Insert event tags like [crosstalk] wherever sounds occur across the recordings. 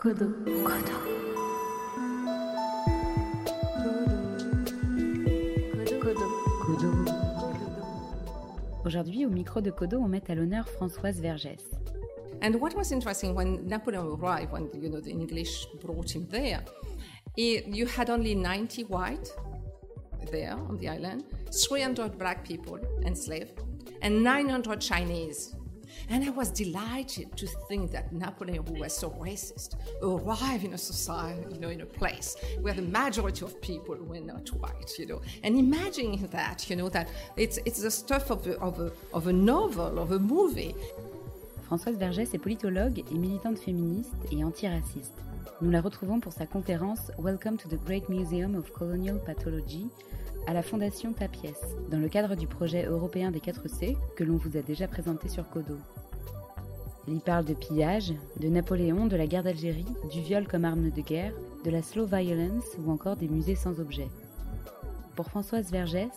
Kodo. Kodo. Kodo. Kodo. Aujourd'hui, au micro de Kodo, on met à l'honneur Françoise Vergès. And what was interesting when Napoleon arrived, when you know the English brought him there, he, you had only 90 white there on the island, 300 black people enslaved, and 900 Chinese. And I was delighted to think that Napoleon, who was so racist, arrived in a society, you know, in a place where the majority of people were not white, you know. And imagining that, you know, that it's, it's the stuff of a, of, a, of a novel, of a movie. Françoise Vergès est politologue et militante féministe et antiraciste. Nous la retrouvons pour sa conférence Welcome to the Great Museum of Colonial Pathology à la Fondation Tapies, dans le cadre du projet européen des 4C que l'on vous a déjà présenté sur Codo. Elle y parle de pillage, de Napoléon, de la guerre d'Algérie, du viol comme arme de guerre, de la slow violence ou encore des musées sans objet. Pour Françoise Vergès,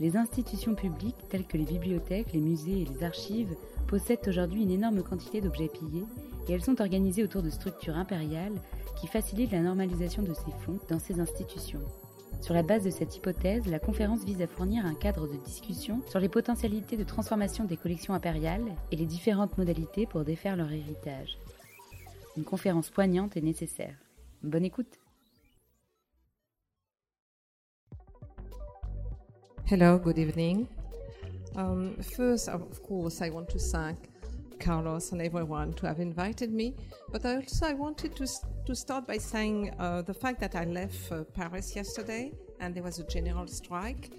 les institutions publiques telles que les bibliothèques, les musées et les archives possèdent aujourd'hui une énorme quantité d'objets pillés et elles sont organisées autour de structures impériales qui facilitent la normalisation de ces fonds dans ces institutions. Sur la base de cette hypothèse, la conférence vise à fournir un cadre de discussion sur les potentialités de transformation des collections impériales et les différentes modalités pour défaire leur héritage. Une conférence poignante et nécessaire. Bonne écoute Hello, good evening. Um, first, of course, I want to thank Carlos and everyone to have invited me, but I also I wanted to, to start by saying uh, the fact that I left uh, Paris yesterday and there was a general strike.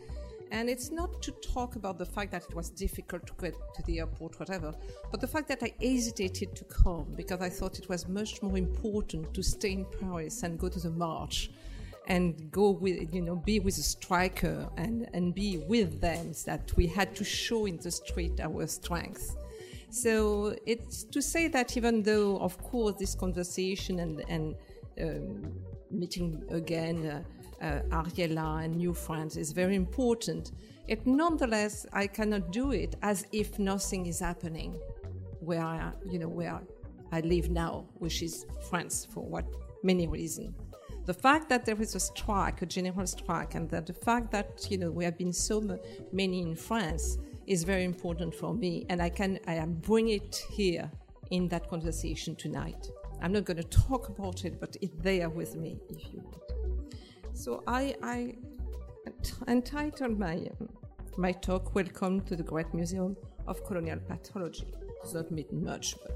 And it's not to talk about the fact that it was difficult to get to the airport, whatever, but the fact that I hesitated to come because I thought it was much more important to stay in Paris and go to the march and go with, you know, be with the striker and, and be with them that we had to show in the street our strength. So it's to say that even though, of course, this conversation and, and um, meeting again uh, uh, Ariella and new friends is very important, it nonetheless I cannot do it as if nothing is happening where I, you know where I live now, which is France for what many reasons. The fact that there is a strike, a general strike, and that the fact that you know we have been so many in France is very important for me, and I can I bring it here in that conversation tonight. I'm not going to talk about it, but it's there with me if you want. So I, I entitled my my talk "Welcome to the Great Museum of Colonial Pathology." Does not mean much, but.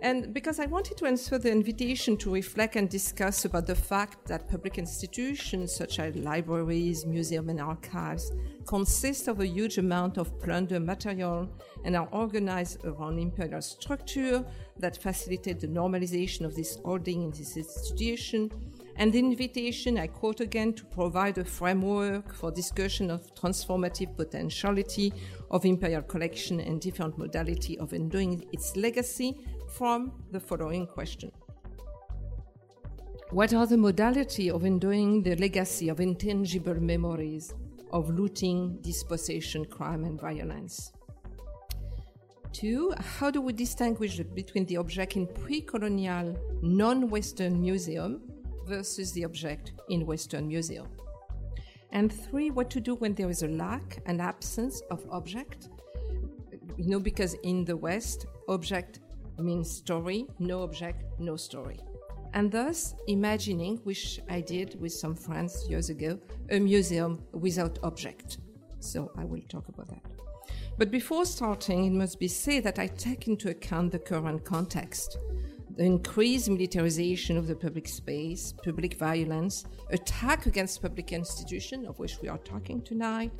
And because I wanted to answer the invitation to reflect and discuss about the fact that public institutions such as libraries, museums, and archives consist of a huge amount of plunder material and are organized around imperial structure that facilitate the normalization of this holding in this institution. And the invitation, I quote again, to provide a framework for discussion of transformative potentiality of imperial collection and different modality of enduring its legacy from the following question. What are the modality of enduring the legacy of intangible memories of looting, dispossession, crime, and violence? Two, how do we distinguish between the object in pre-colonial non-Western museum versus the object in Western museum? And three, what to do when there is a lack, an absence of object? You know, because in the West, object means story, no object, no story. And thus, imagining, which I did with some friends years ago, a museum without object. So I will talk about that. But before starting, it must be said that I take into account the current context. The increased militarization of the public space, public violence, attack against public institutions, of which we are talking tonight,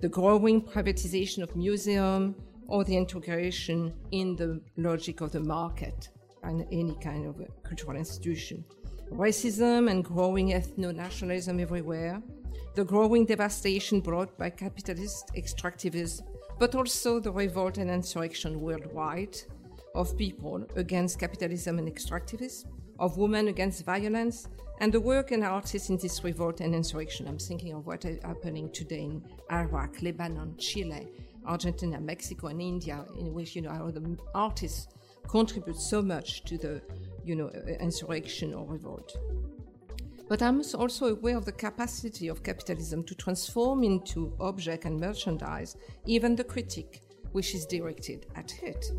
the growing privatization of museums, or the integration in the logic of the market and any kind of cultural institution. Racism and growing ethno nationalism everywhere, the growing devastation brought by capitalist extractivism, but also the revolt and insurrection worldwide of people against capitalism and extractivism, of women against violence, and the work and artists in this revolt and insurrection. I'm thinking of what is happening today in Iraq, Lebanon, Chile, Argentina, Mexico, and India, in which you know the artists contribute so much to the you know, uh, insurrection or revolt. But I'm also aware of the capacity of capitalism to transform into object and merchandise even the critique which is directed at it.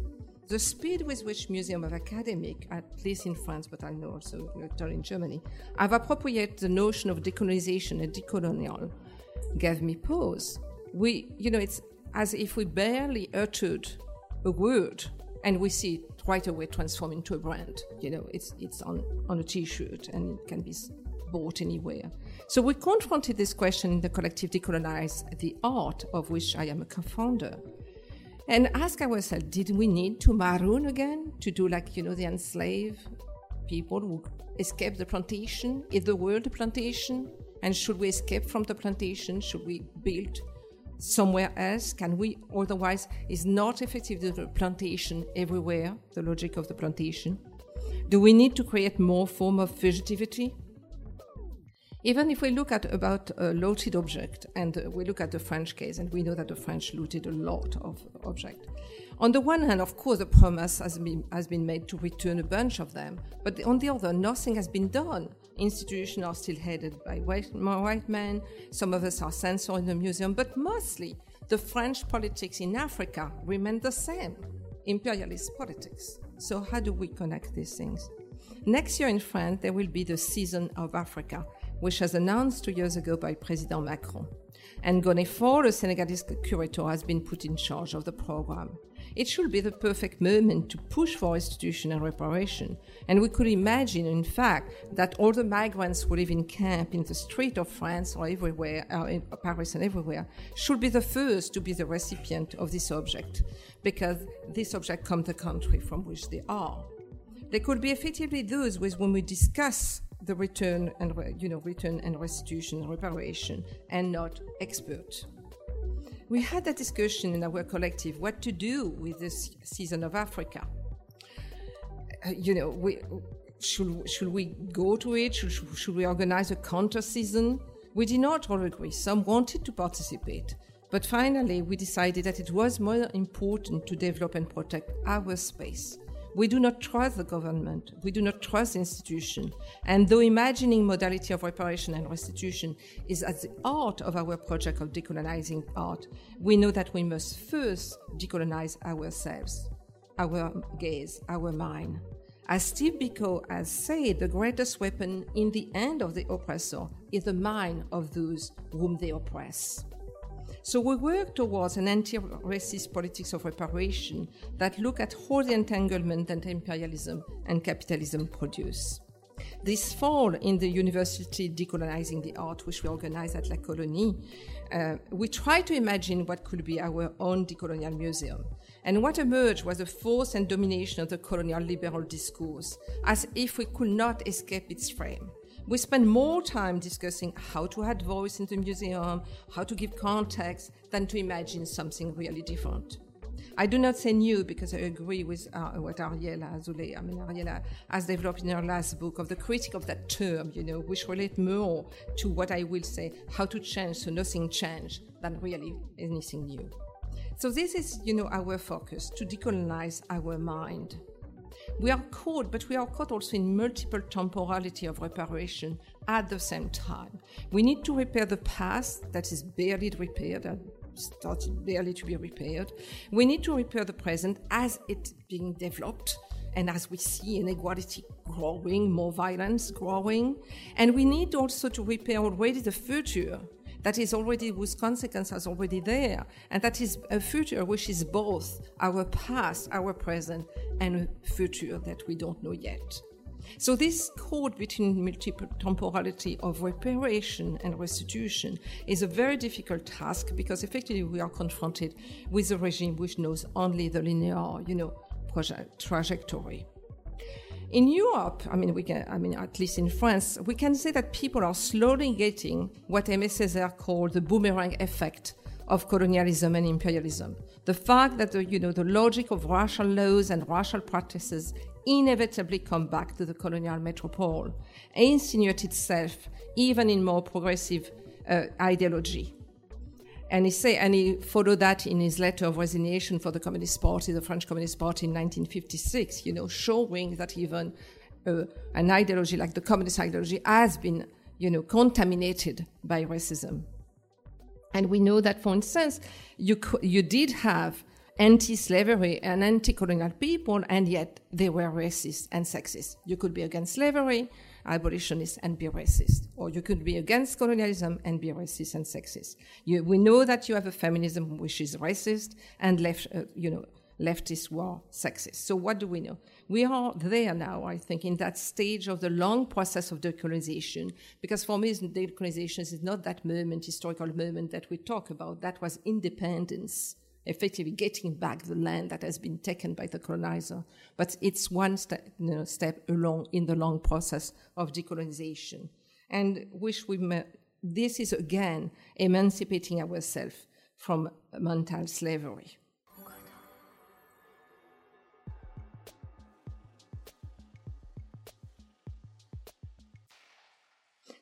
The speed with which Museum of Academic, at least in France, but I know also in Germany, have appropriated the notion of decolonization and decolonial gave me pause. We, you know, it's as if we barely uttered a word and we see it right away transform into a brand. You know, it's, it's on, on a t-shirt and it can be bought anywhere. So we confronted this question in the collective Decolonize the Art, of which I am a co-founder and ask ourselves did we need to maroon again to do like you know the enslaved people who escaped the plantation is the world a plantation and should we escape from the plantation should we build somewhere else can we? Otherwise is not effective the plantation everywhere the logic of the plantation. Do we need to create more form of fugitivity even if we look at about a looted object, and uh, we look at the French case, and we know that the French looted a lot of objects. On the one hand, of course, the promise has been, has been made to return a bunch of them, but on the other, nothing has been done. Institutions are still headed by white, white men, some of us are censored in the museum, but mostly the French politics in Africa remain the same imperialist politics. So, how do we connect these things? Next year in France, there will be the Season of Africa, which was announced two years ago by President Macron. And Ngoné Fall, a Senegalese curator, has been put in charge of the program. It should be the perfect moment to push for restitution and reparation. And we could imagine, in fact, that all the migrants who live in camp in the street of France or everywhere, uh, in Paris and everywhere, should be the first to be the recipient of this object, because this object comes the country from which they are. They could be effectively those with whom we discuss the return and you know return and restitution and reparation and not expert. We had that discussion in our collective what to do with this season of Africa. Uh, you know, we, should should we go to it? Should, should we organize a counter season? We did not all agree. Some wanted to participate. But finally, we decided that it was more important to develop and protect our space we do not trust the government. We do not trust the institution. And though imagining modality of reparation and restitution is at the heart of our project of decolonizing art, we know that we must first decolonize ourselves, our gaze, our mind. As Steve Biko has said, the greatest weapon in the hand of the oppressor is the mind of those whom they oppress. So we work towards an anti-racist politics of reparation that look at all the entanglement that imperialism and capitalism produce. This fall in the University Decolonizing the Art, which we organize at La Colonie, uh, we try to imagine what could be our own decolonial museum. And what emerged was the force and domination of the colonial liberal discourse, as if we could not escape its frame. We spend more time discussing how to add voice in the museum, how to give context, than to imagine something really different. I do not say new because I agree with uh, what Ariella Azoulay, I mean, Ariella has developed in her last book of the critique of that term, you know, which relate more to what I will say, how to change so nothing change than really anything new. So this is, you know, our focus, to decolonize our mind. We are caught, but we are caught also in multiple temporality of reparation at the same time. We need to repair the past that is barely repaired, and started barely to be repaired. We need to repair the present as it's being developed and as we see inequality growing, more violence growing. And we need also to repair already the future that is already whose consequence is already there, and that is a future which is both our past, our present, and future that we don't know yet. So this code between multiple temporality of reparation and restitution is a very difficult task because effectively we are confronted with a regime which knows only the linear, you know, project, trajectory. In Europe, I mean, we can, I mean, at least in France, we can say that people are slowly getting what Aimé Césaire called the boomerang effect of colonialism and imperialism. The fact that the, you know, the logic of racial laws and racial practices inevitably come back to the colonial metropole and insinuate itself even in more progressive uh, ideology. And he say, and he followed that in his letter of resignation for the Communist Party, the French Communist Party in 1956, you know, showing that even uh, an ideology like the communist ideology has been, you know, contaminated by racism. And we know that, for instance, you, you did have anti-slavery and anti-colonial people, and yet they were racist and sexist. You could be against slavery, abolitionist, and be racist, or you could be against colonialism and be racist and sexist. You, we know that you have a feminism which is racist and left, uh, you know, leftist war sexist. So what do we know? We are there now, I think, in that stage of the long process of decolonization, because for me, decolonization is not that moment, historical moment that we talk about. That was independence, effectively getting back the land that has been taken by the colonizer. But it's one step, you know, step along in the long process of decolonization. And which we, this is again emancipating ourselves from mental slavery.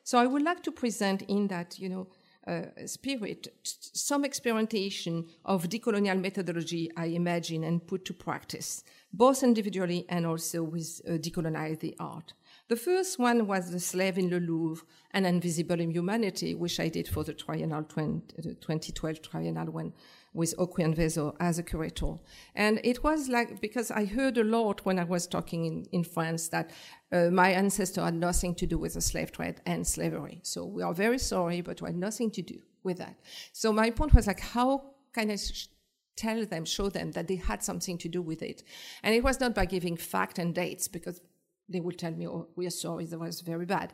So I would like to present in that, you know, spirit some experimentation of decolonial methodology, I imagine, and put to practice, both individually and also with uh, decolonize the art. The first one was The Slave in the Louvre and Invisible in Humanity, which I did for the Triennial 20, 2012 Triennial when with Okwui Enwezor as a curator. And it was like, because I heard a lot when I was talking in, in France that uh, my ancestor had nothing to do with the slave trade and slavery. So we are very sorry, but we had nothing to do with that. So my point was like, how can I sh- tell them, show them that they had something to do with it? And it was not by giving fact and dates because they would tell me, oh, we are sorry, that was very bad.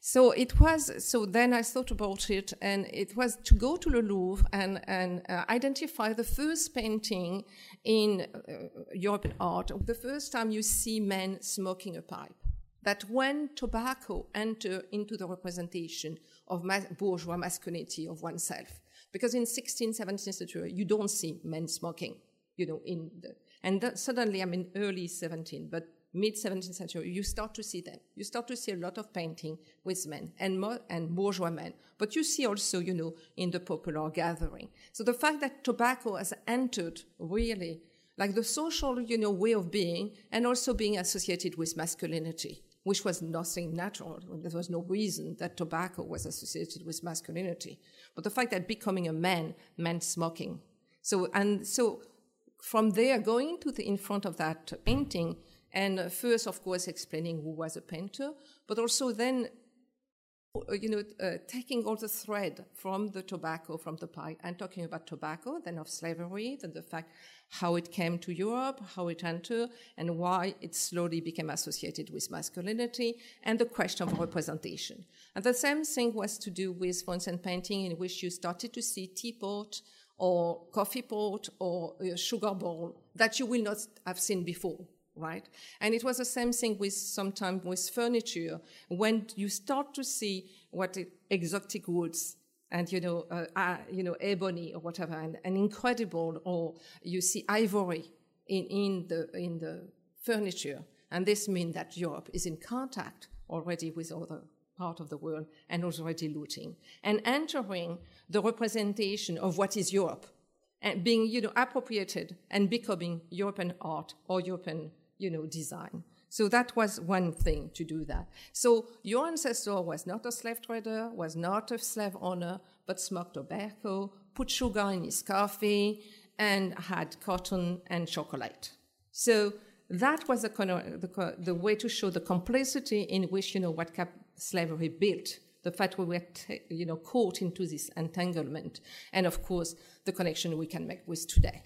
So it was, so then I thought about it, and it was to go to the Louvre and, and uh, identify the first painting in uh, European art, the first time you see men smoking a pipe. That when tobacco entered into the representation of mas- bourgeois masculinity of oneself, because in 16th, 17th century, you don't see men smoking, you know, in the, and suddenly, I mean, early 17, but mid 17th century, you start to see them. You start to see a lot of painting with men and, more, and bourgeois men. But you see also, you know, in the popular gathering. So the fact that tobacco has entered really like the social, you know, way of being and also being associated with masculinity, which was nothing natural. There was no reason that tobacco was associated with masculinity. But the fact that becoming a man meant smoking. So, and so from there, going to the, in front of that painting, and first, of course, explaining who was a painter, but also then, uh, you know, uh, taking all the thread from the tobacco, from the pipe, and talking about tobacco, then of slavery, then the fact how it came to Europe, how it entered, and why it slowly became associated with masculinity, and the question of representation. And the same thing was to do with, instance, painting in which you started to see teapot or coffee pot or sugar bowl that you will not have seen before right? And it was the same thing with sometimes with furniture. When you start to see what exotic woods and you know, uh, uh, you know, ebony or whatever, and, and, incredible, or you see ivory in, in the in the furniture, and this means that Europe is in contact already with other part of the world and already looting and entering the representation of what is Europe and being you know appropriated and becoming European art or European you know, design. So that was one thing to do that. So your ancestor was not a slave trader, was not a slave owner, but smoked tobacco, put sugar in his coffee, and had cotton and chocolate. So that was the, the, the way to show the complexity in which, you know, what slavery built the fact we were, you know, caught into this entanglement, and of course, the connection we can make with today.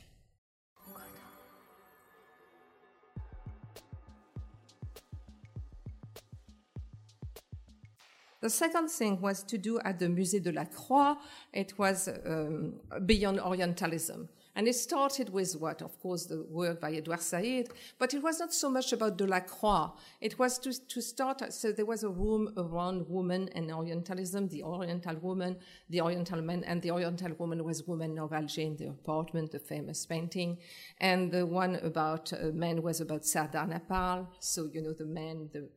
The second thing was to do at the Musée Delacroix. It was um, beyond Orientalism. And it started with what? Of course, the work by Edouard Said, but it was not so much about Delacroix. It was to, to start, so there was a room around women and Orientalism, the Oriental woman, the Oriental man, and the Oriental woman was Woman of in the apartment, the famous painting. And the one about uh, men was about Sardanapale, so, you know, the man, the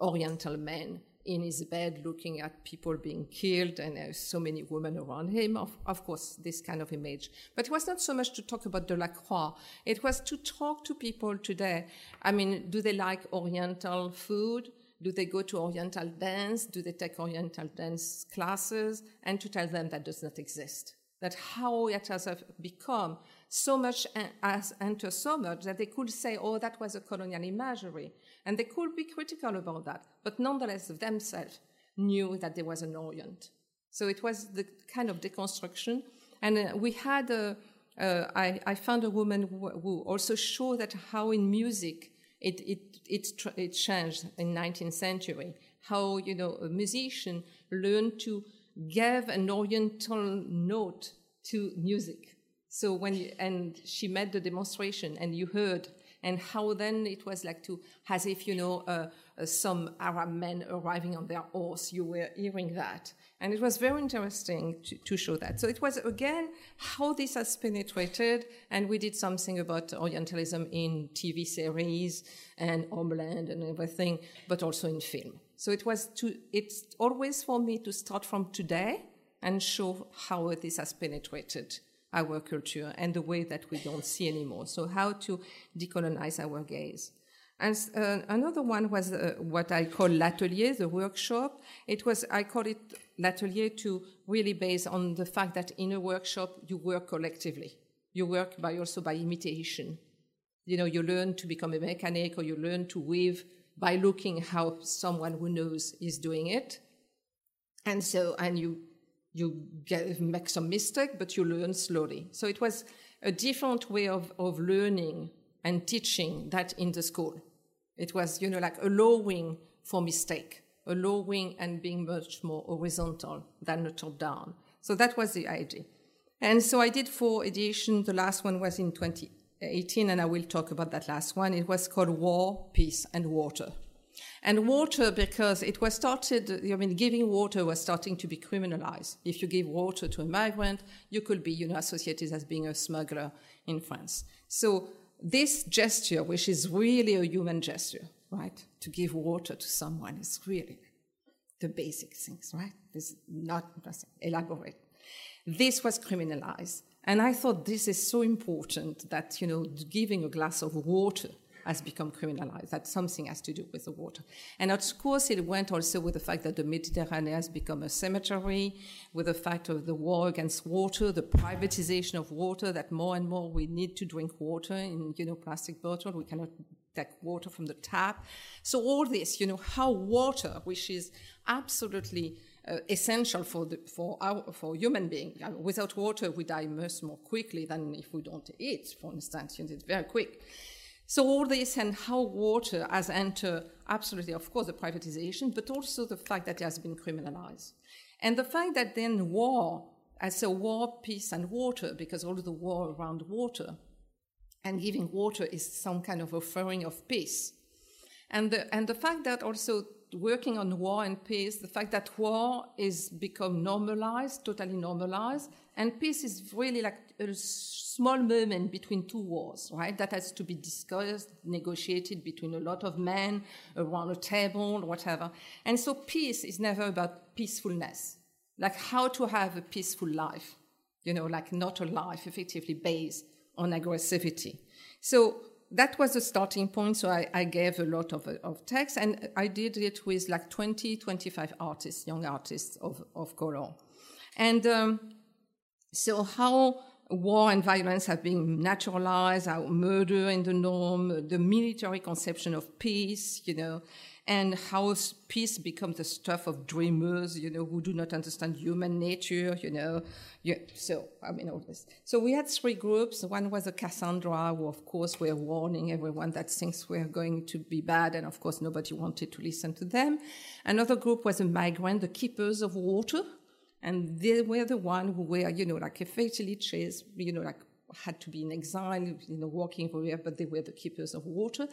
Oriental man in his bed looking at people being killed and uh, so many women around him. Of, of course, this kind of image. But it was not so much to talk about Delacroix. It was to talk to people today. I mean, do they like Oriental food? Do they go to Oriental dance? Do they take Oriental dance classes? And to tell them that does not exist. That how it has become so much has entered so much that they could say, oh, that was a colonial imagery. And they could be critical about that, but nonetheless themselves knew that there was an Orient. So it was the kind of deconstruction. And uh, we had, a, uh, I, I, found a woman who, who, also showed that how in music it, it, it, it changed in 19th century, how, you know, a musician learned to give an oriental note to music. So when you, and she made the demonstration and you heard and how then it was like to, as if, you know, uh, uh, some Arab men arriving on their horse, you were hearing that. And it was very interesting to, to show that. So it was, again, how this has penetrated, and we did something about Orientalism in TV series and Homeland and everything, but also in film. So it was to, it's always for me to start from today and show how this has penetrated our culture and the way that we don't see anymore. So how to decolonize our gaze. And uh, another one was uh, what I call l'atelier, the workshop. It was, I call it l'atelier to really base on the fact that in a workshop, you work collectively. You work by also by imitation. You know, you learn to become a mechanic or you learn to weave by looking how someone who knows is doing it. And so, and you you get, make some mistake, but you learn slowly. So it was a different way of, of learning and teaching that in the school. It was, you know, like allowing for mistake, allowing and being much more horizontal than the top down. So that was the idea. And so I did four editions. The last one was in 2018, and I will talk about that last one. It was called War, Peace, and Water. And water, because it was started, I mean, giving water was starting to be criminalized. If you give water to a migrant, you could be, you know, associated as being a smuggler in France. So this gesture, which is really a human gesture, right, to give water to someone is really the basic things, right? This not elaborate. This was criminalized. And I thought this is so important that, you know, giving a glass of water has become criminalized, that something has to do with the water. And of course, it went also with the fact that the Mediterranean has become a cemetery, with the fact of the war against water, the privatization of water, that more and more we need to drink water in, you know, plastic bottle. We cannot take water from the tap. So all this, you know, how water, which is absolutely uh, essential for the, for our for human being. Without water, we die much more quickly than if we don't eat. For instance, you know, it's very quick. So all this and how water has entered absolutely, of course, the privatization, but also the fact that it has been criminalized. And the fact that then war, as a war, peace, and water, because all the war around water, and giving water is some kind of offering of peace. And the, and the fact that also working on war and peace, the fact that war is become normalized, totally normalized, and peace is really like a small moment between two wars, right? That has to be discussed, negotiated between a lot of men around a table, whatever. And so peace is never about peacefulness, like how to have a peaceful life, you know, like not a life effectively based on aggressivity. So that was the starting point. So I, I gave a lot of, of text and I did it with like 20, 25 artists, young artists of, of color. And um, so how war and violence have been naturalized, how murder in the norm, the military conception of peace, you know, and how peace becomes the stuff of dreamers, you know, who do not understand human nature, you know. Yeah, so, I mean, all this. So we had three groups. One was a Cassandra, who, of course, were warning everyone that things were going to be bad, and of course, nobody wanted to listen to them. Another group was a migrant, the keepers of water, and they were the one who were, you know, like effectively chased, you know, like had to be in exile, you know, walking everywhere, but they were the keepers of water.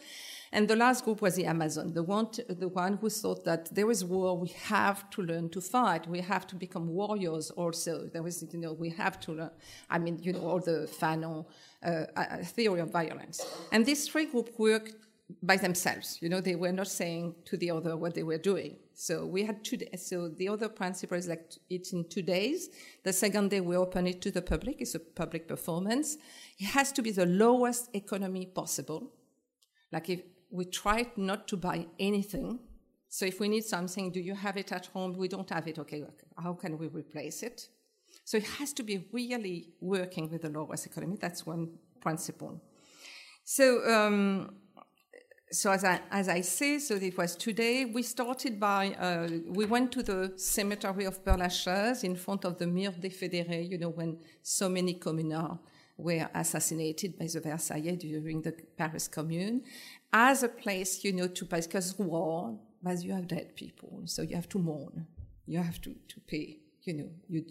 And the last group was the Amazon, the one, the one who thought that there is war, we have to learn to fight, we have to become warriors also. There was, you know, we have to learn, I mean, you know, all the Fanon uh, uh theory of violence. And these three groups worked by themselves. You know, they were not saying to the other what they were doing. So we had two days. So the other principle is like it's in two days. The second day we open it to the public. It's a public performance. It has to be the lowest economy possible. Like if we try not to buy anything. So if we need something, do you have it at home? We don't have it. Okay, how can we replace it? So it has to be really working with the lowest economy. That's one principle. So, um, so as I, as I say, so it was today, we started by, uh, we went to the cemetery of Père Lachaise in front of the Mur des Fédérés, you know, when so many communards were assassinated by the Versailles during the Paris Commune, as a place, you know, to, because war, but you have dead people, so you have to mourn. You have to, to pay, you know, you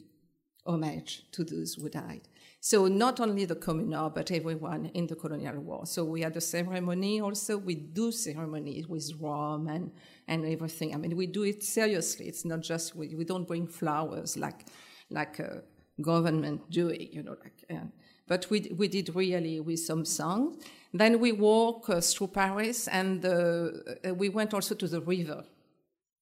homage to those who died. So not only the communal, but everyone in the colonial war. So we had a ceremony also. We do ceremonies with rum and, and everything. I mean, we do it seriously. It's not just, we, we don't bring flowers like, like a government doing, you know, like, uh, but we, we did really with some songs. Then we walk uh, through Paris and uh, we went also to the river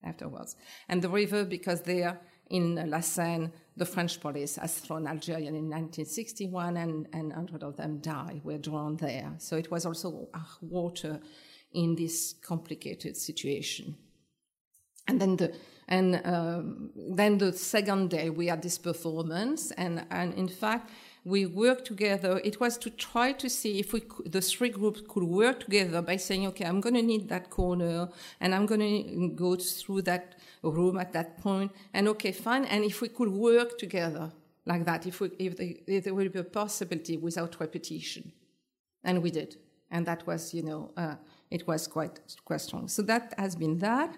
afterwards. And the river, because there in La Seine, the French police has thrown Algerian in 1961 and, and 100 of them died, were drawn there. So it was also water in this complicated situation. And then the, and um, then the second day we had this performance and, and in fact we worked together. It was to try to see if we could, the three groups could work together by saying, okay, I'm going to need that corner and I'm going to go through that room at that point. And okay, fine. And if we could work together like that, if, we, if, if there would be a possibility without repetition. And we did. And that was, you know, uh, it was quite, quite strong. So that has been that.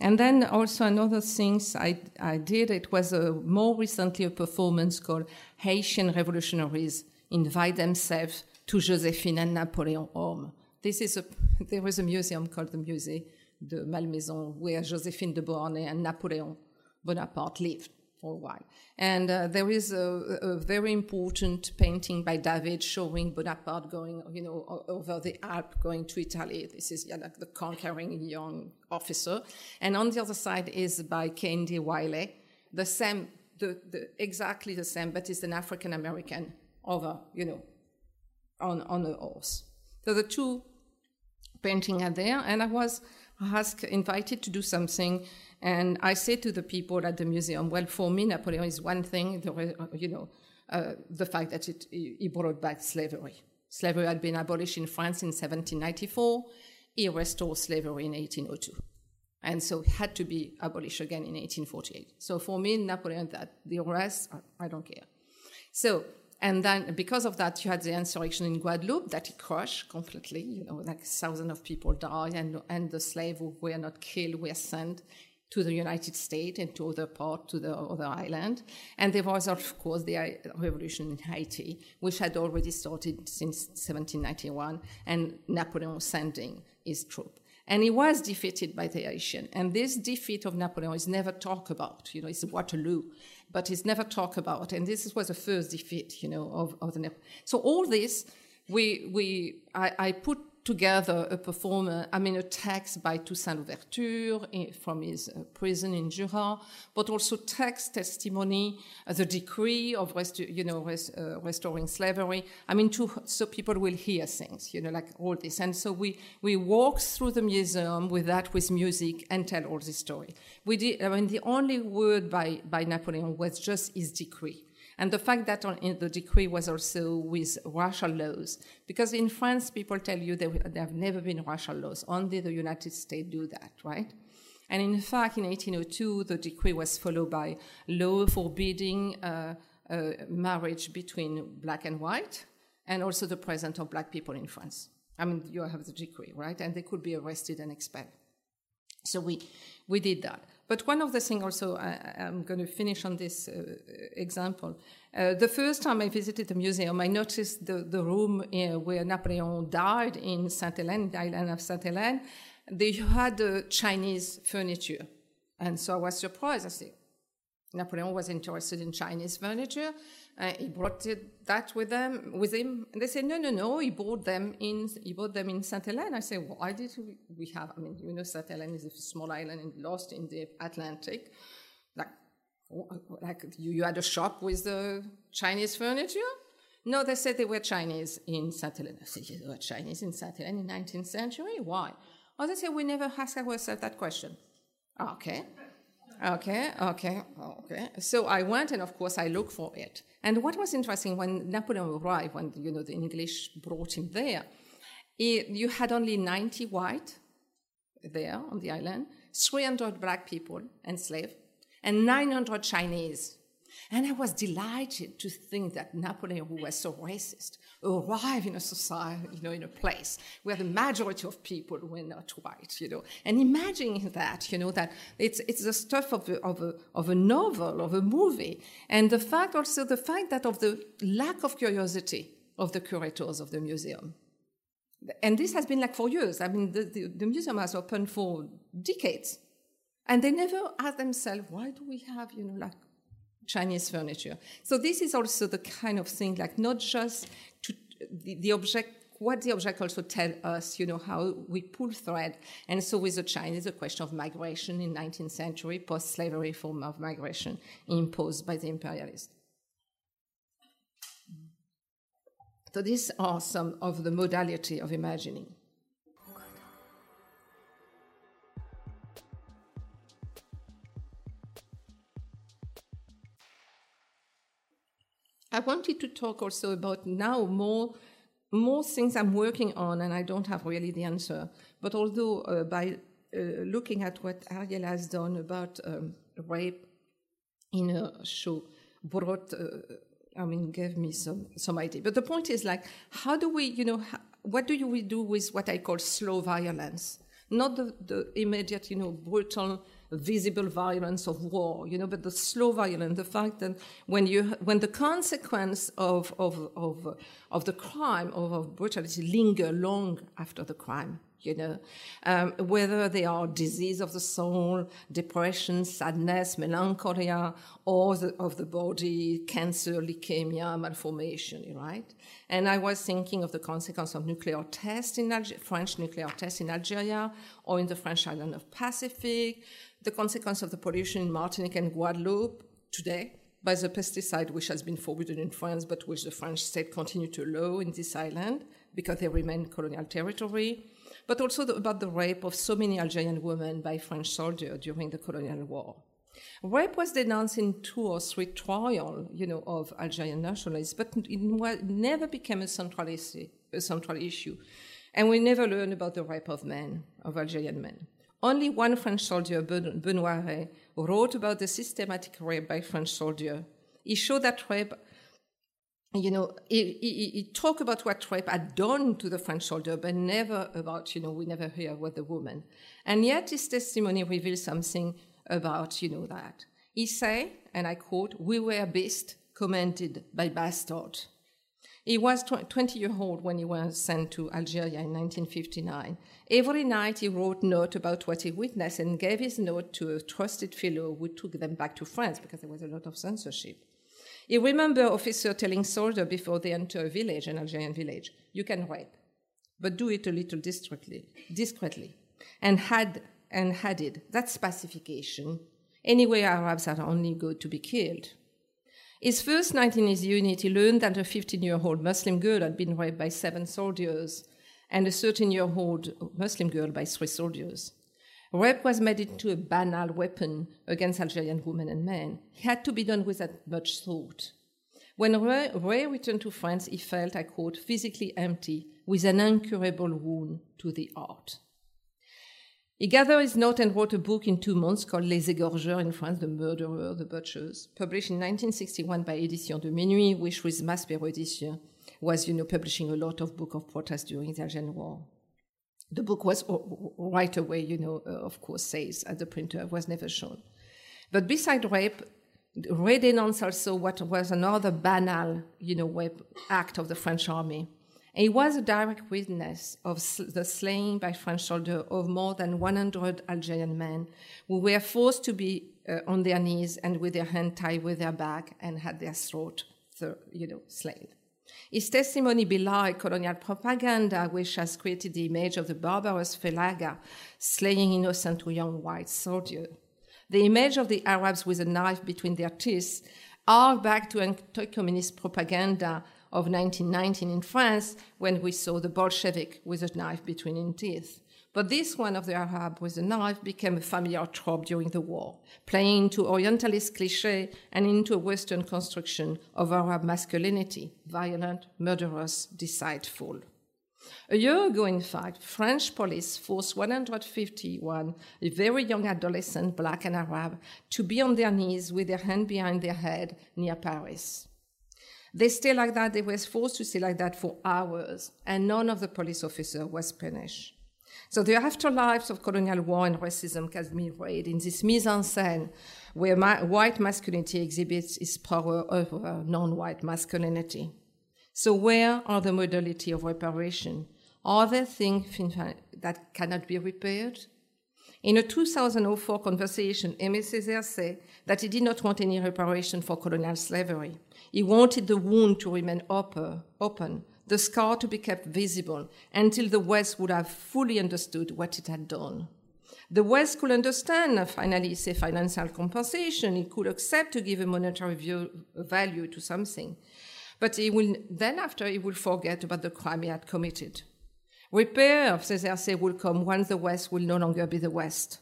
And then also another things I, I did, it was a, more recently a performance called Haitian Revolutionaries Invite Themselves to Josephine and Napoleon Home. This is a, [laughs] there was a museum called the Musée de Malmaison, where Joséphine de Beauharnais and Napoleon Bonaparte lived for a while. And uh, there is a, a, very important painting by David showing Bonaparte going, you know, over the Alps, going to Italy. This is yeah, like the conquering young officer. And on the other side is by Kehinde Wiley, the same, the, the, exactly the same, but it's an African American over, you know, on, on a horse. So the two paintings are there, and I was asked, invited to do something. And I say to the people at the museum, well, for me, Napoleon is one thing, the, you know, uh, the fact that it, he brought back slavery. Slavery had been abolished in France in 1794. He restored slavery in 1802. And so it had to be abolished again in 1848. So for me, Napoleon, that the rest, I don't care. So and then because of that, you had the insurrection in Guadeloupe that it crushed completely. You know, like thousands of people died, and and the slaves who were not killed were sent to the United States and to other part, to the other island. And there was, of course, the uh, revolution in Haiti, which had already started since 1791, and Napoleon sending his troops. And he was defeated by the Haitian. And this defeat of Napoleon is never talked about. You know, it's Waterloo but it's never talked about. And this was the first defeat, you know, of, of the. So all this, we we I, I put together a performer, I mean, a text by Toussaint Louverture from his uh, prison in Jura, but also text, testimony, uh, the decree of, you know, res, uh, restoring slavery. I mean, to, so people will hear things, you know, like all this. And so we, we walk through the museum with that, with music, and tell all this story. We did, I mean, the only word by, by Napoleon was just his decree. And the fact that the decree was also with racial laws, because in France, people tell you there, there have never been racial laws. Only the United States do that, right? And in fact, in 1802, the decree was followed by law forbidding uh, uh, marriage between black and white, and also the presence of black people in France. I mean, you have the decree, right? And they could be arrested and expelled. So we, we did that. But one of the things also, I, am going to finish on this uh, example. Uh, the first time I visited the museum, I noticed the, the room uh, where Napoleon died in Saint Helene, the island of Saint Helene. They had uh, Chinese furniture. And so I was surprised. I said, Napoleon was interested in Chinese furniture. Uh, he brought it, that with them with him. And they said, no, no, no. He bought them in he bought them in Saint Helena. I said, why did we, have? I mean, you know, Saint Helena is a small island lost in the Atlantic. Like, like you, you had a shop with the Chinese furniture. No, they said they were Chinese in Saint Helena. I said, they were Chinese in Saint Helena in 19th century. Why? Oh, they said we never asked ourselves that question. Okay. Okay, okay, okay. So I went and of course I looked for it. And what was interesting when Napoleon arrived, when you know the English brought him there, it, you had only 90 white there on the island, 300 black people enslaved, and 900 Chinese. And I was delighted to think that Napoleon, who was so racist, arrived in a society, you know, in a place where the majority of people were not white, you know. And imagining that, you know, that it's, it's the stuff of a, of, a, of a novel, of a movie. And the fact also, the fact that of the lack of curiosity of the curators of the museum. And this has been like for years. I mean, the, the, the museum has opened for decades. And they never ask themselves, why do we have, you know, like Chinese furniture. So this is also the kind of thing, like not just to the, the object what the object also tell us, you know, how we pull thread. And so with the Chinese, a question of migration in 19th century, post-slavery form of migration imposed by the imperialists. So these are some of the modality of imagining. I wanted to talk also about now more more things I'm working on, and I don't have really the answer. But although uh, by uh, looking at what Ariel has done about um, rape in a show, brought, uh, I mean, gave me some some idea. But the point is like, how do we, you know, what do we do with what I call slow violence? Not the, the immediate, you know, brutal visible violence of war, you know, but the slow violence, the fact that when you, when the consequence of, of, of, of the crime, of, of brutality linger long after the crime, you know, um, whether they are disease of the soul, depression, sadness, melancholia, or the, of the body, cancer, leukemia, malformation, right? And I was thinking of the consequence of nuclear tests in Alge- French nuclear tests in Algeria or in the French island of Pacific, the consequence of the pollution in Martinique and Guadeloupe today by the pesticide which has been forbidden in France but which the French state continue to allow in this island because they remain colonial territory, but also the, about the rape of so many Algerian women by French soldiers during the colonial war. Rape was denounced in two or three trials, you know, of Algerian nationalists, but it never became a central, issue, a central issue. And we never learned about the rape of men, of Algerian men. Only one French soldier, Benoist wrote about the systematic rape by French soldiers. He showed that rape, you know, he, he, he talked about what rape had done to the French soldier, but never about, you know, we never hear about the woman. And yet his testimony reveals something about, you know, that. He say, and I quote, we were beasts commanded by bastards. He was 20 years old when he was sent to Algeria in 1959. Every night he wrote note about what he witnessed and gave his note to a trusted fellow who took them back to France because there was a lot of censorship. He remember officer telling soldier before they enter a village, an Algerian village, you can rape, but do it a little discreetly, discreetly. And had and added that specification. Anyway, Arabs are only good to be killed. His first night in his unit, he learned that a 15 year old Muslim girl had been raped by seven soldiers and a 13 year old Muslim girl by three soldiers. Rape was made into a banal weapon against Algerian women and men. It had to be done without much thought. When Rey, Rey returned to France, he felt, I quote, physically empty with an incurable wound to the heart. He gathered his note and wrote a book in two months called Les Égorgeurs in France, The Murderer, The Butchers, published in 1961 by Éditions de Minuit, which with Maspero Edition was, you know, publishing a lot of book of protest during the Algerian War. The book was right away, you know, uh, of course, says at the printer, was never shown. But beside rape, Rey denounced also what was another banal, you know, rape act of the French army he was a direct witness of the slaying by French soldiers of more than 100 Algerian men who were forced to be uh, on their knees and with their hand tied with their back and had their throat, th- you know, slain. His testimony belied colonial propaganda, which has created the image of the barbarous fellagha slaying innocent young white soldiers. The image of the Arabs with a knife between their teeth are back to anti-communist propaganda of 1919 in France when we saw the Bolshevik with a knife between his teeth. But this one of the Arab with a knife became a familiar trope during the war, playing into Orientalist cliché and into a Western construction of Arab masculinity, violent, murderous, deceitful. A year ago, in fact, French police forced 151 very young adolescent, black and Arab, to be on their knees with their hand behind their head near Paris. They stay like that, they were forced to stay like that for hours, and none of the police officer was punished. So the afterlives of colonial war and racism can be read in this mise en scène where ma- white masculinity exhibits its power over non-white masculinity. So where are the modality of reparation? Are there things that cannot be repaired? In a 2004 conversation, Aimé Césaire said that he did not want any reparation for colonial slavery. He wanted the wound to remain open, the scar to be kept visible until the West would have fully understood what it had done. The West could understand, finally, say financial compensation. It could accept to give a monetary view, value to something. But he will, then after, he will forget about the crime he had committed. Repair, Césaire say, will come once the West will no longer be the West.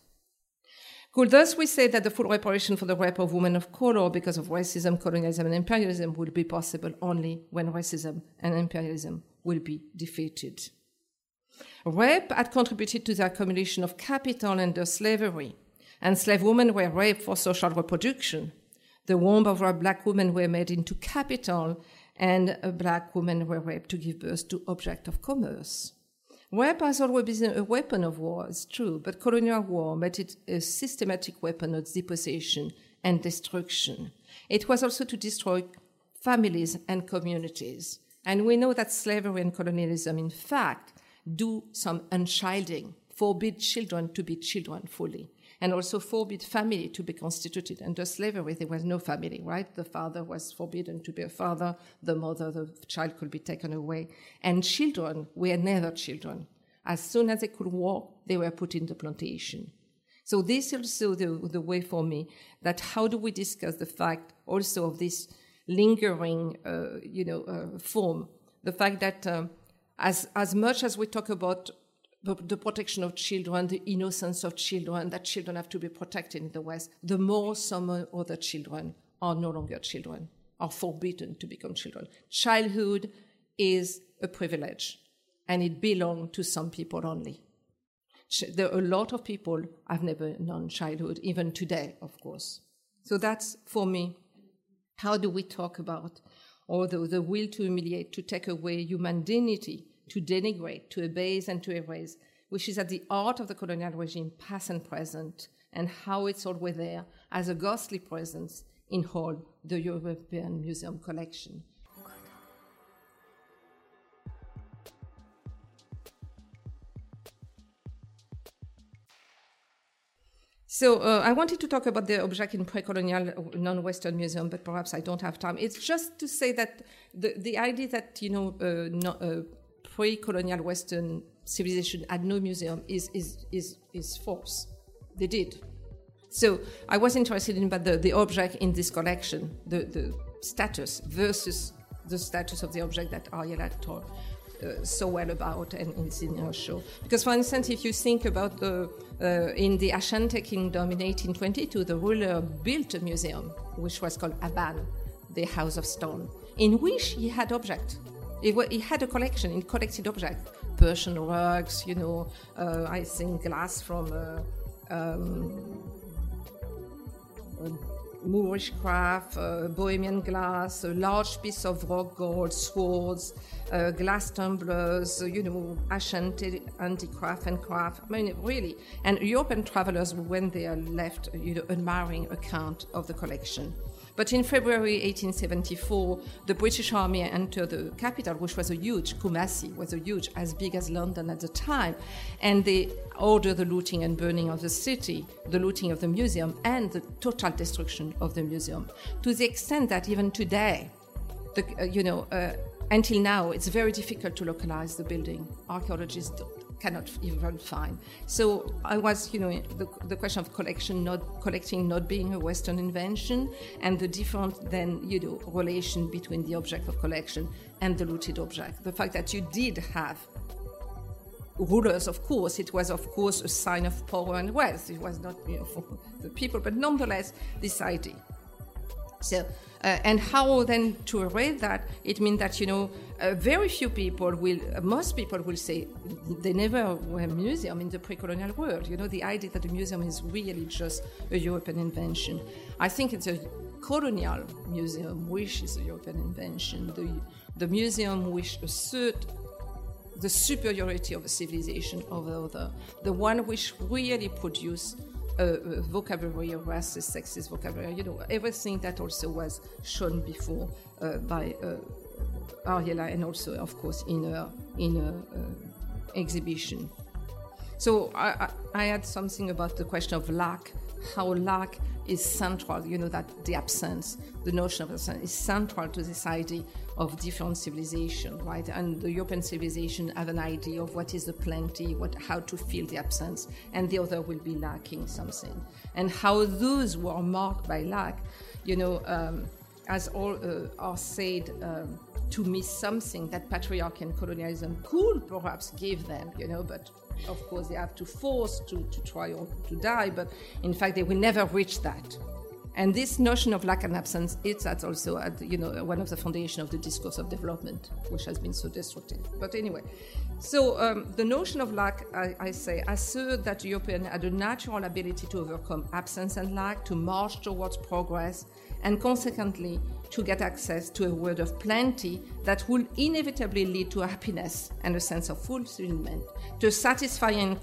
Could thus we say that the full reparation for the rape of women of color because of racism, colonialism, and imperialism will be possible only when racism and imperialism will be defeated. Rape had contributed to the accumulation of capital under slavery, and slave women were raped for social reproduction. The womb of black women were made into capital, and black women were raped to give birth to objects of commerce. Rape has always been a weapon of war, it's true, but colonial war made it a systematic weapon of deportation and destruction. It was also to destroy families and communities. And we know that slavery and colonialism, in fact, do some unchilding, forbid children to be children fully, and also forbid family to be constituted. Under slavery, there was no family, right? The father was forbidden to be a father, the mother, the child could be taken away, and children were never children. As soon as they could walk, they were put in the plantation. So this is also the, the way for me that how do we discuss the fact also of this lingering, uh, you know, uh, form, the fact that uh, as as much as we talk about the protection of children, the innocence of children, that children have to be protected in the West, the more some other children are no longer children, are forbidden to become children. Childhood is a privilege, and it belongs to some people only. There are a lot of people I've never known childhood, even today, of course. So that's for me. How do we talk about, the, the will to humiliate, to take away human dignity? To denigrate, to abase, and to erase, which is at the heart of the colonial regime, past and present, and how it's always there as a ghostly presence in all the European Museum collection. So uh, I wanted to talk about the object in pre-colonial non-Western museum, but perhaps I don't have time. It's just to say that the, the idea that you know uh, no, uh, pre-colonial Western civilization had no museum is, is, is, is false. They did. So I was interested in the, the object in this collection, the, the status versus the status of the object that Ariella taught uh, so well about and it's in her show. Because, for instance, if you think about the uh, in the Ashanti Kingdom in 1822, the ruler built a museum which was called Aban, the House of Stone, in which he had objects he, he had a collection in collected objects, Persian rugs, you know, uh, I think glass from uh, um, Moorish craft, uh, Bohemian glass, a large piece of rock gold, swords, uh, glass tumblers, you know, Ashanti handicraft and craft. I mean, really. And European travelers, when they are left, you know, admiring account of the collection. But in February 1874, the British Army entered the capital, which was a huge, Kumasi was a huge, as big as London at the time, and they ordered the looting and burning of the city, the looting of the museum, and the total destruction of the museum, to the extent that even today, the, uh, you know, uh, until now, it's very difficult to localize the building. Archaeologists cannot even find. So I was, you know, the, the question of collection, not collecting, not being a Western invention, and the different then, you know, relation between the object of collection and the looted object. The fact that you did have rulers, of course, it was, of course, a sign of power and wealth. It was not, you know, for the people, but nonetheless, this idea. So uh, and how then to erase that? It means that you know uh, very few people will, uh, most people will say they never were a museum in the pre-colonial world. You know the idea that the museum is really just a European invention. I think it's a colonial museum which is a European invention. The the museum which assert the superiority of a civilization over the other. the one which really produce uh, vocabulary of racist, sexist vocabulary, you know, everything that also was shown before uh, by uh, Ariella and also, of course, in a, in a uh, exhibition. So I, I, I had something about the question of lack, how lack is central, you know, that the absence, the notion of absence is central to this idea of different civilization, right? And the European civilization have an idea of what is the plenty, what, how to fill the absence, and the other will be lacking something. And how those who are marked by lack, you know, um, as all uh, are said, um, to miss something that patriarchy and colonialism could perhaps give them, you know, but of course they have to force to, to try or to die, but in fact they will never reach that. And this notion of lack and absence, it's also at, you know one of the foundation of the discourse of development, which has been so destructive. But anyway, so um, the notion of lack, I, I say, assert that European had a natural ability to overcome absence and lack, to march towards progress, and consequently to get access to a world of plenty that will inevitably lead to happiness and a sense of fulfillment, to satisfy and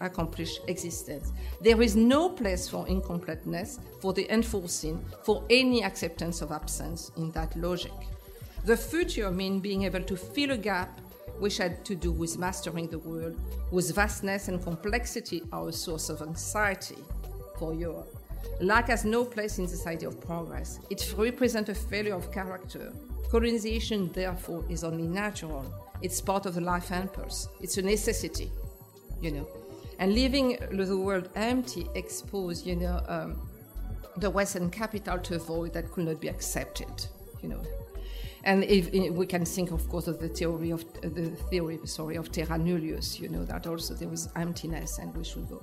accomplish existence. There is no place for incompleteness, for the unforeseen, for any acceptance of absence in that logic. The future means being able to fill a gap which had to do with mastering the world, whose vastness and complexity are a source of anxiety for Europe. Lack has no place in idea of progress. It represents a failure of character. Colonization, therefore, is only natural. It's part of the life impulse. It's a necessity, you know. And leaving the world empty exposed, you know, um, the Western capital to a void that could not be accepted, you know. And if, if we can think, of course, of the theory of the theory, sorry, of terra nullius, you know, that also there was emptiness and we should go.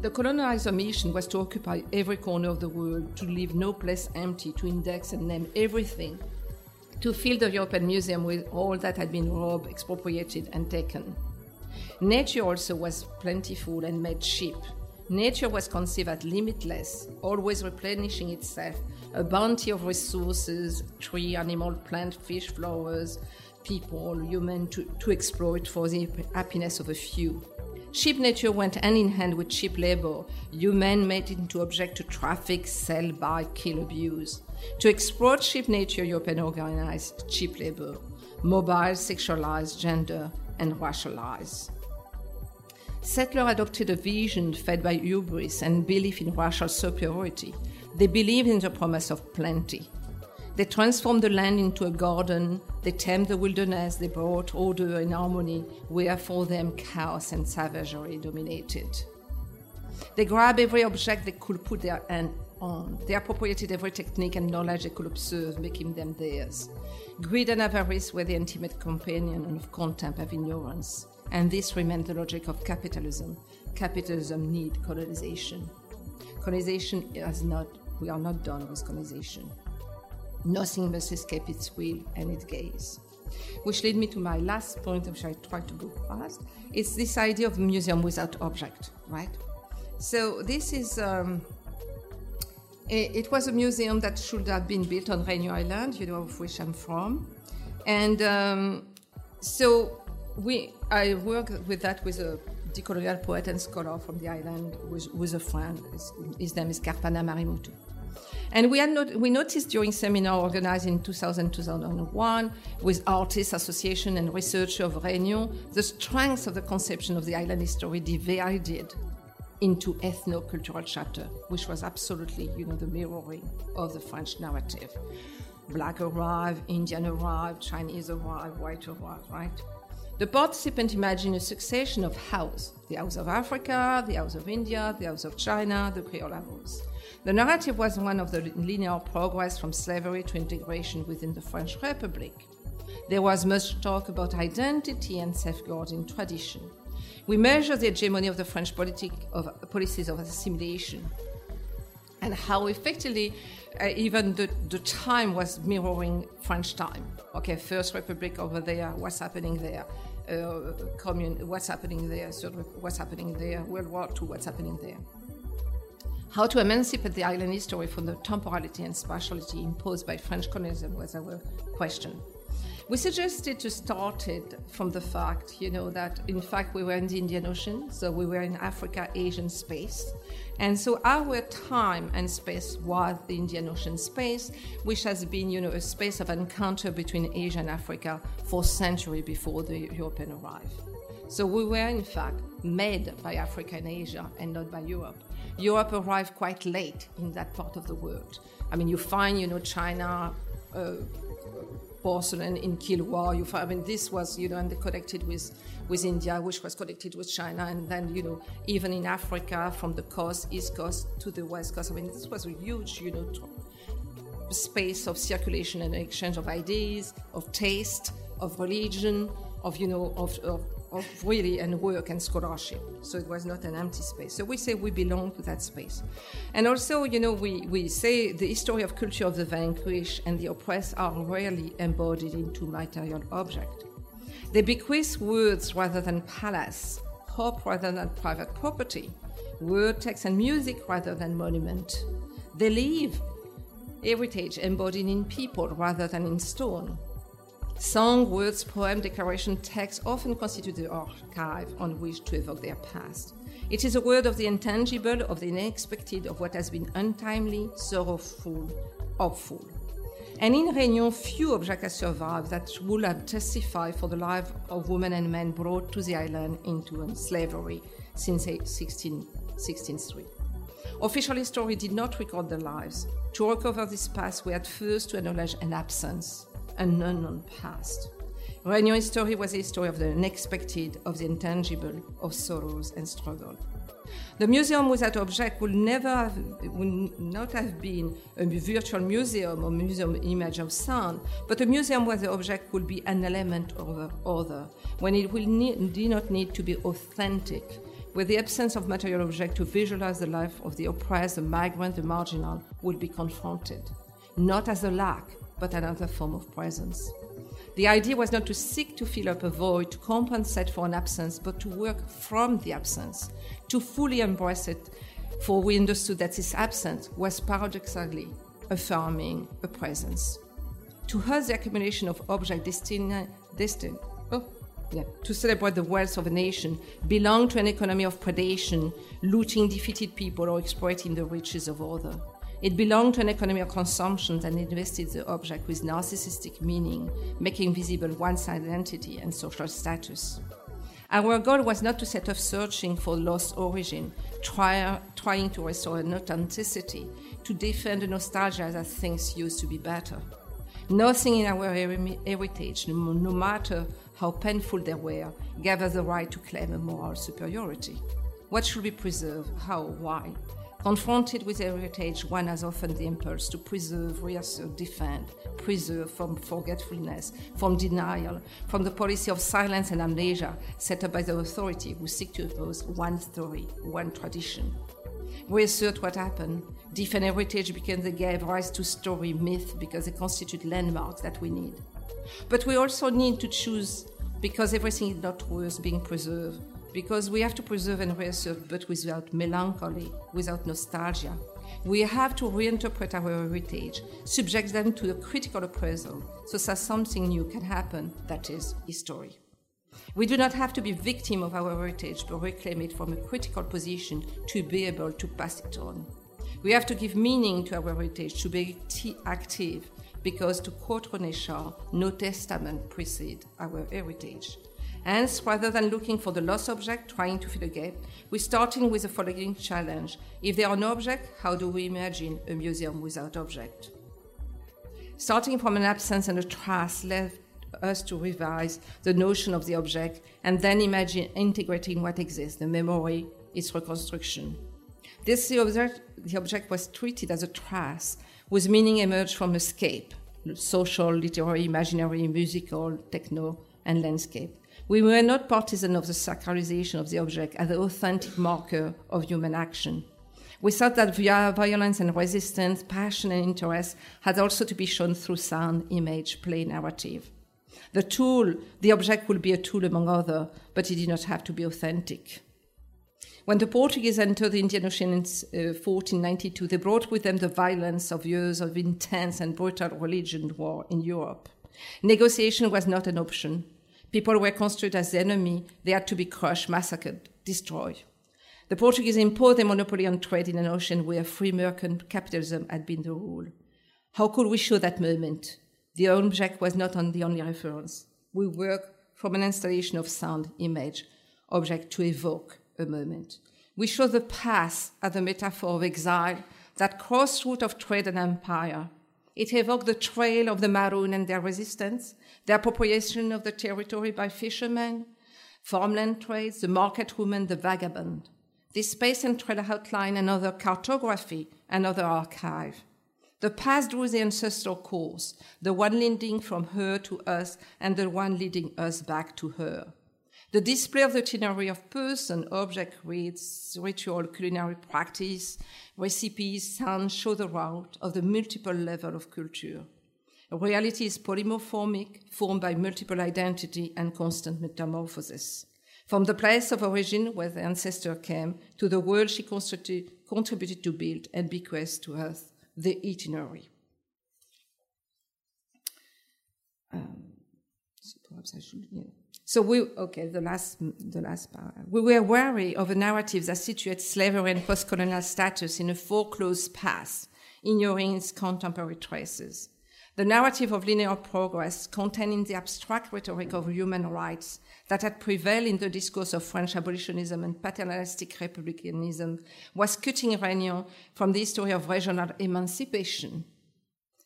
The colonizer mission was to occupy every corner of the world, to leave no place empty, to index and name everything, to fill the European Museum with all that had been robbed, expropriated, and taken. Nature also was plentiful and made cheap. Nature was conceived as limitless, always replenishing itself, a bounty of resources tree, animal, plant, fish, flowers, people, human to, to exploit for the happiness of a few. Cheap nature went hand in hand with cheap labor. Human made into object to traffic, sell, buy, kill, abuse. To exploit cheap nature, European organized cheap labor, mobile, sexualized, gender, and racialized. Settlers adopted a vision fed by hubris and belief in racial superiority. They believed in the promise of plenty. They transformed the land into a garden, they tamed the wilderness, they brought order and harmony where for them chaos and savagery dominated. They grabbed every object they could put their hand on. They appropriated every technique and knowledge they could observe, making them theirs. Greed and avarice were the intimate companion of contempt and ignorance. And this remained the logic of capitalism. Capitalism needs colonization. Colonization is not, we are not done with colonization. Nothing must escape its will and its gaze. Which led me to my last point, which I try to go fast. It's this idea of a museum without object, right? So this is. Um, it, was a museum that should have been built on Réunion Island, you know, of which I'm from, and um, so we I worked with that with a decolonial poet and scholar from the island with, a friend. His, his name is Carpanin Marimoutou. And we, had not, we noticed during seminar organized in 2000-2001 with Artists Association and researchers of Réunion the strength of the conception of the island history divided into ethno-cultural chapter, which was absolutely, you know, the mirroring of the French narrative. Black arrive, Indian arrive, Chinese arrive, white arrive, right? The participant imagined a succession of houses the House of Africa, the House of India, the House of China, the Creole House. The narrative was one of the linear progress from slavery to integration within the French Republic. There was much talk about identity and safeguarding tradition. We measure the hegemony of the French of, policies of assimilation and how effectively uh, even the, the time was mirroring French time. Okay, First Republic over there, what's happening there? Uh, commune, what's happening there? Third, what's happening there? World War II, what's happening there? How to emancipate the island history from the temporality and spatiality imposed by French colonialism was our question. We suggested to start it from the fact, you know, that in fact we were in the Indian Ocean, so we were in Africa Asian space. And so our time and space was the Indian Ocean space, which has been, you know, a space of encounter between Asia and Africa for centuries before the European arrived. So we were, in fact, made by Africa and Asia and not by Europe. Europe arrived quite late in that part of the world. I mean, you find, you know, China. Uh, porcelain in Kilwa. You find, I mean, this was, you know, and they connected with, with India, which was connected with China, and then, you know, even in Africa, from the coast, east coast to the west coast. I mean, this was a huge, you know, space of circulation and exchange of ideas, of taste, of religion, of, you know, of, of of really and work and scholarship. So it was not an empty space. So we say we belong to that space. And also, you know, we, we say the history of culture of the vanquished and the oppressed are rarely embodied into material object. They bequeath words rather than palace, hope rather than private property, word, text, and music rather than monument. They leave heritage embodied in people rather than in stone Song, words, poem, declaration, text often constitute the archive on which to evoke their past. It is a word of the intangible, of the unexpected, of what has been untimely, sorrowful, hopeful. And in Réunion, few objects have survived that would have testified for the life of women and men brought to the island into slavery since 1663. Official history did not record their lives. To recover this past, we had first to acknowledge an absence an unknown past. Réunion story was a story of the unexpected, of the intangible, of sorrows and struggle. The museum without object would never have, would not have been a virtual museum or museum image of sound, but a museum where the object would be an element of the other, when it will need, do not need to be authentic, where the absence of material object to visualize the life of the oppressed, the migrant, the marginal would be confronted, not as a lack, but another form of presence. The idea was not to seek to fill up a void, to compensate for an absence, but to work from the absence, to fully embrace it, for we understood that this absence was paradoxically affirming a presence. To us, the accumulation of objects destined, destined oh, yeah, to celebrate the wealth of a nation belonged to an economy of predation, looting defeated people or exploiting the riches of others. It belonged to an economy of consumption that invested the object with narcissistic meaning, making visible one's identity and social status. Our goal was not to set off searching for lost origin, try, trying to restore an authenticity, to defend the nostalgia that things used to be better. Nothing in our heritage, no matter how painful they were, gave us the right to claim a moral superiority. What should we preserve? How? Why? Confronted with heritage, one has often the impulse to preserve, reassert, defend, preserve from forgetfulness, from denial, from the policy of silence and amnesia set up by the authority who seek to impose one story, one tradition. Reassert what happened. Defend heritage because they gave rise to story, myth, because they constitute landmarks that we need. But we also need to choose because everything is not worth being preserved because we have to preserve and reassert, but without melancholy, without nostalgia. We have to reinterpret our heritage, subject them to a critical appraisal, so that something new can happen, that is, history. We do not have to be victim of our heritage but reclaim it from a critical position to be able to pass it on. We have to give meaning to our heritage, to be active, because to quote René Char, no testament precedes our heritage. Hence, rather than looking for the lost object, trying to fill a gap, we're starting with the following challenge. If there are no objects, how do we imagine a museum without object? Starting from an absence and a trace left us to revise the notion of the object and then imagine integrating what exists, the memory, its reconstruction. This the object, the object was treated as a trace, whose meaning emerged from escape, social, literary, imaginary, musical, techno, and landscape. We were not partisan of the sacralization of the object as the authentic marker of human action. We thought that via violence and resistance, passion and interest had also to be shown through sound, image, play, narrative. The tool, the object will be a tool among other, but it did not have to be authentic. When the Portuguese entered the Indian Ocean in uh, 1492, they brought with them the violence of years of intense and brutal religion war in Europe. Negotiation was not an option. People were construed as the enemy. They had to be crushed, massacred, destroyed. The Portuguese imposed a monopoly on trade in an ocean where free merchant capitalism had been the rule. How could we show that moment? The object was not on the only reference. We work from an installation of sound, image, object to evoke a moment. We show the past as a metaphor of exile, that crossroad of trade and empire. It evoked the trail of the Maroon and their resistance, the appropriation of the territory by fishermen, farmland trades, the market woman, the vagabond. This space and trade outline another cartography, another archive. The past drew the ancestral course, the one leading from her to us and the one leading us back to her. The display of the itinerary of person, object, rites, ritual, culinary practice, recipes, sound show the route of the multiple level of culture. Reality is polymorphic, formed by multiple identity and constant metamorphosis. From the place of origin where the ancestor came to the world she contributed to build and bequeath to us, the itinerary. Um, so perhaps I should, yeah. So we, okay, the last, the last part. We were wary of a narrative that situates slavery and post-colonial status in a foreclosed past, ignoring its contemporary traces. The narrative of linear progress, containing the abstract rhetoric of human rights that had prevailed in the discourse of French abolitionism and paternalistic republicanism, was cutting Réunion from the history of regional emancipation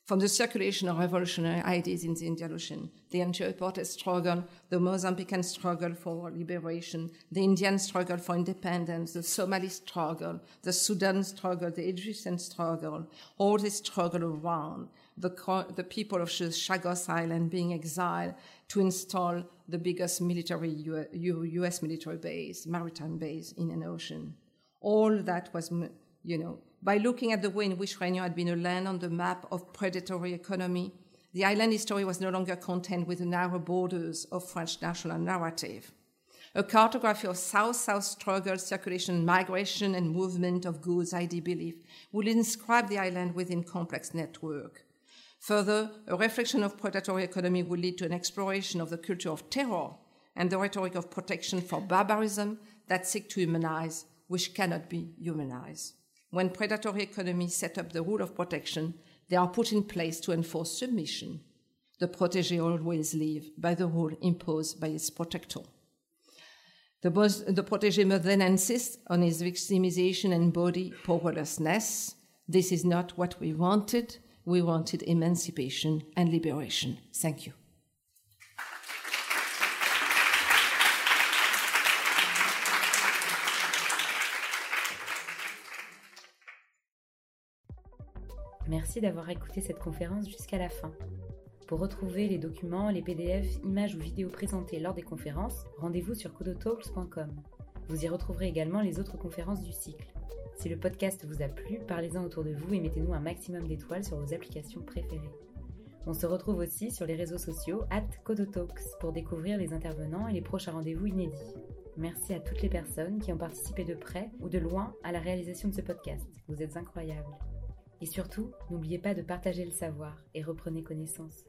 from the circulation of revolutionary ideas in the Indian Ocean, the anti-apartheid struggle, the Mozambican struggle for liberation, the Indian struggle for independence, the Somali struggle, the Sudan struggle, the Egyptian struggle, all this struggle around the, the people of Chagos Island being exiled to install the biggest military U.S. military base, maritime base in an ocean. All that was, you know, by looking at the way in which Réunion had been a land on the map of predatory economy, the island history was no longer content with the narrow borders of French national narrative. A cartography of South-South struggle, circulation, migration, and movement of goods, ID belief would inscribe the island within complex network. Further, a reflection of predatory economy would lead to an exploration of the culture of terror and the rhetoric of protection for barbarism that seek to humanize, which cannot be humanized when predatory economies set up the rule of protection, they are put in place to enforce submission. The protege always live by the rule imposed by its protector. The, the protege must then insist on his victimization and body powerlessness. This is not what we wanted. We wanted emancipation and liberation. Thank you. Merci d'avoir écouté cette conférence jusqu'à la fin. Pour retrouver les documents, les PDF, images ou vidéos présentées lors des conférences, rendez-vous sur codotalks.com. Vous y retrouverez également les autres conférences du cycle. Si le podcast vous a plu, parlez-en autour de vous et mettez-nous un maximum d'étoiles sur vos applications préférées. On se retrouve aussi sur les réseaux sociaux at Codotalks pour découvrir les intervenants et les prochains rendez-vous inédits. Merci à toutes les personnes qui ont participé de près ou de loin à la réalisation de ce podcast. Vous êtes incroyables. Et surtout, n'oubliez pas de partager le savoir et reprenez connaissance.